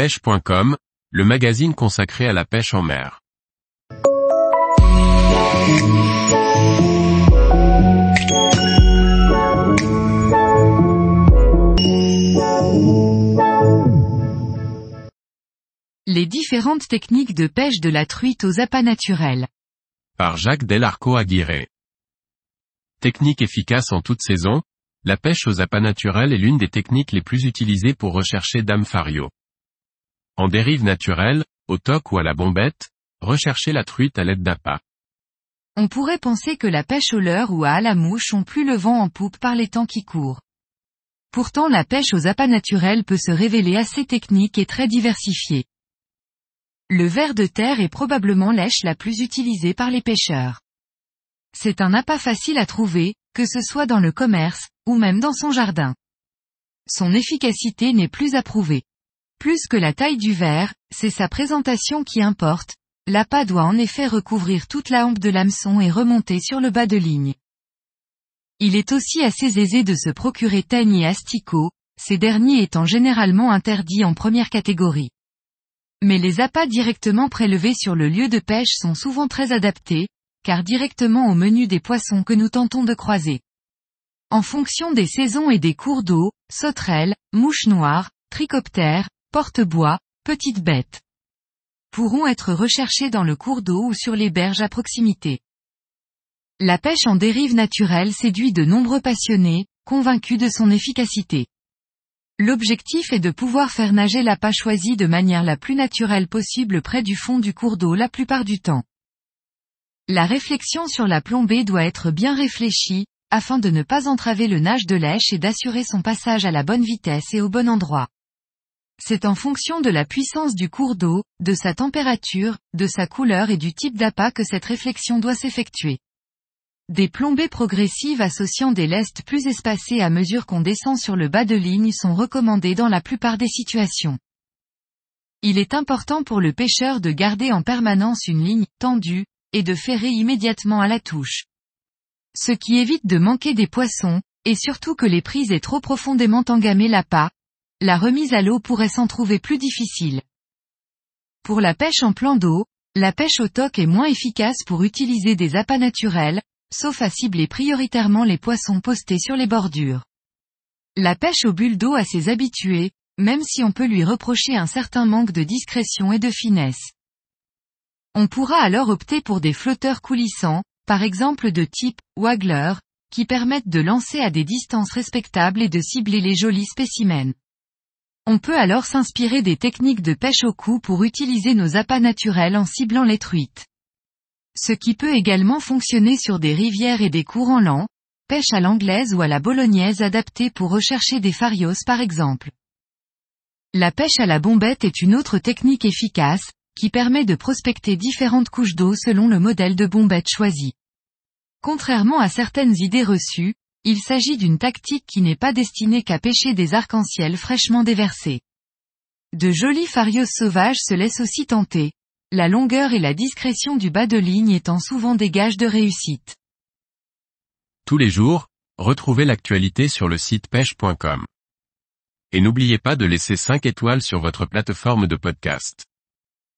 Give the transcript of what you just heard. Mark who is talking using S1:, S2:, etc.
S1: pêche.com, le magazine consacré à la pêche en mer.
S2: Les différentes techniques de pêche de la truite aux appâts naturels.
S1: Par Jacques Delarco Aguirre. Technique efficace en toute saison, la pêche aux appâts naturels est l'une des techniques les plus utilisées pour rechercher Dame Fario. En dérive naturelle, au toc ou à la bombette, recherchez la truite à l'aide d'appâts.
S2: On pourrait penser que la pêche au leurre ou à la mouche ont plus le vent en poupe par les temps qui courent. Pourtant la pêche aux appâts naturels peut se révéler assez technique et très diversifiée. Le ver de terre est probablement l'èche la plus utilisée par les pêcheurs. C'est un appât facile à trouver, que ce soit dans le commerce, ou même dans son jardin. Son efficacité n'est plus à prouver. Plus que la taille du verre, c'est sa présentation qui importe, l'appât doit en effet recouvrir toute la hampe de l'hameçon et remonter sur le bas de ligne. Il est aussi assez aisé de se procurer teigne et asticots, ces derniers étant généralement interdits en première catégorie. Mais les appâts directement prélevés sur le lieu de pêche sont souvent très adaptés, car directement au menu des poissons que nous tentons de croiser. En fonction des saisons et des cours d'eau, sauterelles, mouches noires, trichoptères, porte-bois, petites bêtes pourront être recherchés dans le cours d'eau ou sur les berges à proximité. La pêche en dérive naturelle séduit de nombreux passionnés, convaincus de son efficacité. L'objectif est de pouvoir faire nager l'appât choisi de manière la plus naturelle possible près du fond du cours d'eau la plupart du temps. La réflexion sur la plombée doit être bien réfléchie, afin de ne pas entraver le nage de lèche et d'assurer son passage à la bonne vitesse et au bon endroit. C'est en fonction de la puissance du cours d'eau, de sa température, de sa couleur et du type d'appât que cette réflexion doit s'effectuer. Des plombées progressives associant des lestes plus espacées à mesure qu'on descend sur le bas de ligne sont recommandées dans la plupart des situations. Il est important pour le pêcheur de garder en permanence une ligne tendue, et de ferrer immédiatement à la touche. Ce qui évite de manquer des poissons, et surtout que les prises aient trop profondément engamé l'appât, la remise à l'eau pourrait s'en trouver plus difficile. Pour la pêche en plan d'eau, la pêche au toc est moins efficace pour utiliser des appâts naturels, sauf à cibler prioritairement les poissons postés sur les bordures. La pêche au bulle d'eau a ses habitués, même si on peut lui reprocher un certain manque de discrétion et de finesse. On pourra alors opter pour des flotteurs coulissants, par exemple de type waggler, qui permettent de lancer à des distances respectables et de cibler les jolis spécimens. On peut alors s'inspirer des techniques de pêche au cou pour utiliser nos appâts naturels en ciblant les truites ce qui peut également fonctionner sur des rivières et des courants lents, pêche à l'anglaise ou à la bolognaise adaptée pour rechercher des farios par exemple. La pêche à la bombette est une autre technique efficace, qui permet de prospecter différentes couches d'eau selon le modèle de bombette choisi. Contrairement à certaines idées reçues, il s'agit d'une tactique qui n'est pas destinée qu'à pêcher des arcs-en-ciel fraîchement déversés. De jolis farios sauvages se laissent aussi tenter, la longueur et la discrétion du bas de ligne étant souvent des gages de réussite.
S1: Tous les jours, retrouvez l'actualité sur le site pêche.com. Et n'oubliez pas de laisser 5 étoiles sur votre plateforme de podcast.